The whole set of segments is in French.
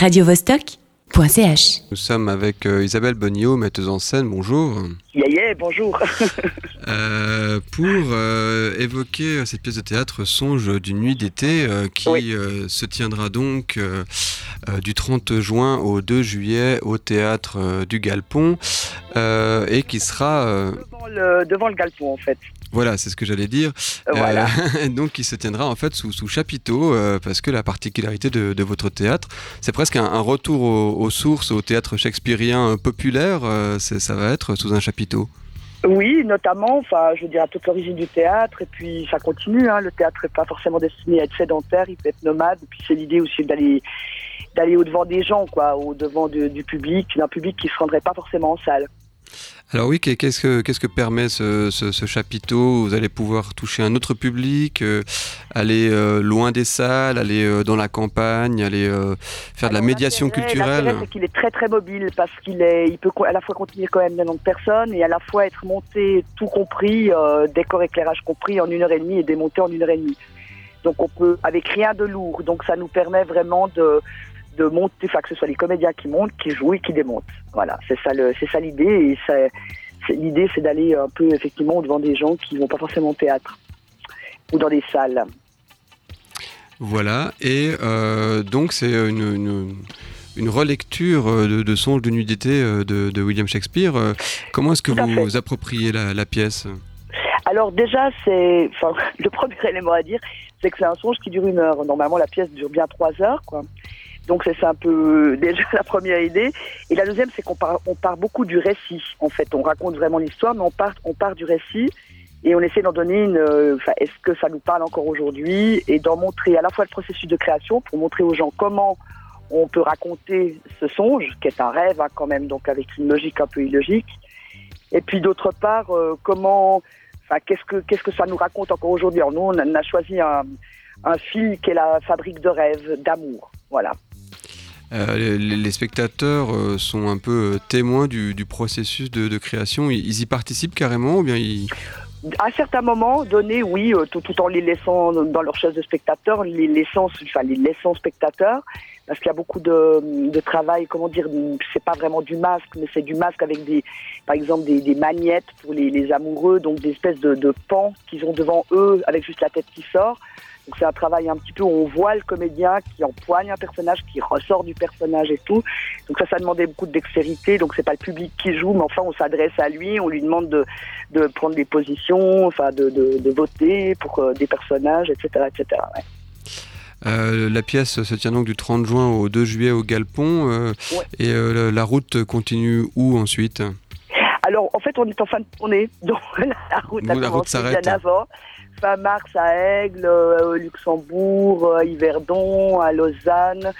radiovostok.ch. Nous sommes avec euh, Isabelle Bonnio, metteuse en scène. Bonjour. Yeah, yeah, bonjour. Euh, pour euh, évoquer cette pièce de théâtre Songe d'une nuit d'été euh, qui Oui. euh, se tiendra donc euh, euh, du 30 juin au 2 juillet au théâtre euh, du Galpon euh, et qui sera euh, devant, le, devant le galpon, en fait. Voilà c'est ce que j'allais dire Euh, Voilà. Euh, donc qui se tiendra en fait sous, sous chapiteau euh, parce que la particularité de, de votre théâtre c'est presque un, un retour aux, aux sources au théâtre shakespearien euh, populaire euh, ça va être sous un chapiteau? Oui, notamment, enfin, je veux dire, à toute l'origine du théâtre, et puis ça continue, hein, le théâtre n'est pas forcément destiné à être sédentaire, il peut être nomade, et puis c'est l'idée aussi d'aller d'aller au-devant des gens, quoi, au-devant de- du public, d'un public qui se rendrait pas forcément en salle. Alors oui, qu'est- qu'est-ce que, qu'est-ce que permet ce, ce- ce chapiteau? Vous allez pouvoir toucher un autre public, euh, aller euh, loin des salles, aller euh, dans la campagne, aller euh, faire de la Alors, médiation culturelle. C'est qu'il est très très mobile parce qu'il est, il peut à la fois contenir quand même 90 personnes et à la fois être monté tout compris, euh, décor éclairage compris, en une heure et demie et démonté en une heure et demie. Donc on peut, avec rien de lourd. Donc ça nous permet vraiment de de monter, enfin que ce soit les comédiens qui montent, qui jouent et qui démontent. Voilà, c'est ça le, c'est ça l'idée et l'idée c'est d'aller un peu effectivement devant des gens qui vont pas forcément au théâtre ou dans des salles. Voilà, et euh, donc c'est une, une, une relecture euh, de, de Songe de nuit d'été euh, de, de William Shakespeare. Comment est-ce que vous fait. vous appropriez la, la pièce? Alors déjà, c'est, enfin, le premier élément à dire, c'est que c'est un songe qui dure une heure. Normalement, la pièce dure bien trois heures, quoi. Donc c'est un peu déjà la première idée. Et la deuxième, c'est qu'on part, beaucoup du récit. En fait, on raconte vraiment l'histoire, mais on part, on part du récit et on essaie d'en donner une. euh, Enfin, est-ce que ça nous parle encore aujourd'hui et d'en montrer à la fois le processus de création pour montrer aux gens comment on peut raconter ce songe, qui est un rêve hein, quand même, donc avec une logique un peu illogique. Et puis d'autre part, euh, comment Enfin, qu'est-ce que qu'est-ce que ça nous raconte encore aujourd'hui? Alors nous, on a, choisi un, un fil qui est la fabrique de rêves, d'amour. Voilà. Euh, les, spectateurs euh, sont un peu euh, témoins du, processus de, création. Ils, y participent carrément ou bien ils... À un certain moment donné, oui, tout, en les laissant dans leur chaise de spectateur, les laissant, enfin, les laissant spectateurs, parce qu'il y a beaucoup de, travail, comment dire, c'est pas vraiment du masque, mais c'est du masque avec des, par exemple, des, des magnettes pour les, les amoureux, donc des espèces de, de pans qu'ils ont devant eux, avec juste la tête qui sort. Donc c'est un travail un petit peu où on voit le comédien qui empoigne un personnage, qui ressort du personnage et tout. Donc ça, ça demandait beaucoup de dextérité. Donc c'est pas le public qui joue, mais enfin on s'adresse à lui, on lui demande de, de prendre des positions, enfin de, de, de voter pour euh, des personnages, etc., etc. ouais. Euh, la pièce se tient donc du 30 juin au 2 juillet au Galpon. euh, Ouais. Et euh, la route continue où ensuite? Alors en fait on est en fin de tournée, donc la route a Donc, la route commencé s'arrête. bien avant. Fin mars à Aigle, euh, au Luxembourg, euh, à Yverdon, à Lausanne,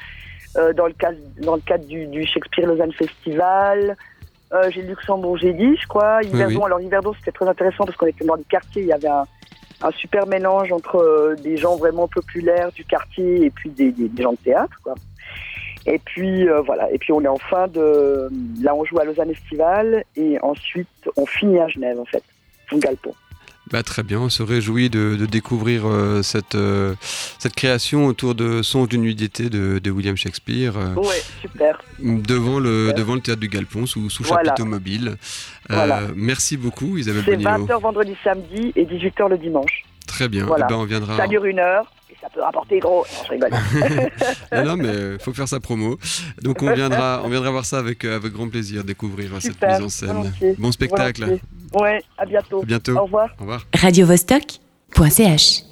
euh, dans le cadre dans le cadre du, du Shakespeare Lausanne Festival. Euh, j'ai Luxembourg, j'ai dit, je crois. Yverdon, oui. alors Yverdon c'était très intéressant parce qu'on était dans le quartier, il y avait un, un super mélange entre des gens vraiment populaires du quartier et puis des, des, des gens de théâtre, quoi. Et puis euh, voilà, et puis on est en fin de là on joue à Lausanne Festival et ensuite on finit à Genève en fait, Galpon. bah, Très bien, on se réjouit de, de découvrir euh, cette, euh, cette création autour de Songe d'une nuit d'été de, de William Shakespeare euh, Ouais, super. devant, le, Super. devant le théâtre du Galpon sous, sous Voilà. chapiteau mobile. Voilà. Merci beaucoup Isabelle C'est Bonillo. 20h vendredi samedi et 18h le dimanche. Très bien, Voilà. Eh ben, on viendra. Ça dure une heure et ça peut rapporter gros. Non, je rigole. non, non, mais faut faire sa promo. Donc on viendra, on viendra voir ça avec, euh, avec grand plaisir, découvrir euh, cette Super, mise en scène. volontiers, Bon spectacle. Volontiers. Ouais, à bientôt. À bientôt. Au revoir. Au revoir. radiovostok.ch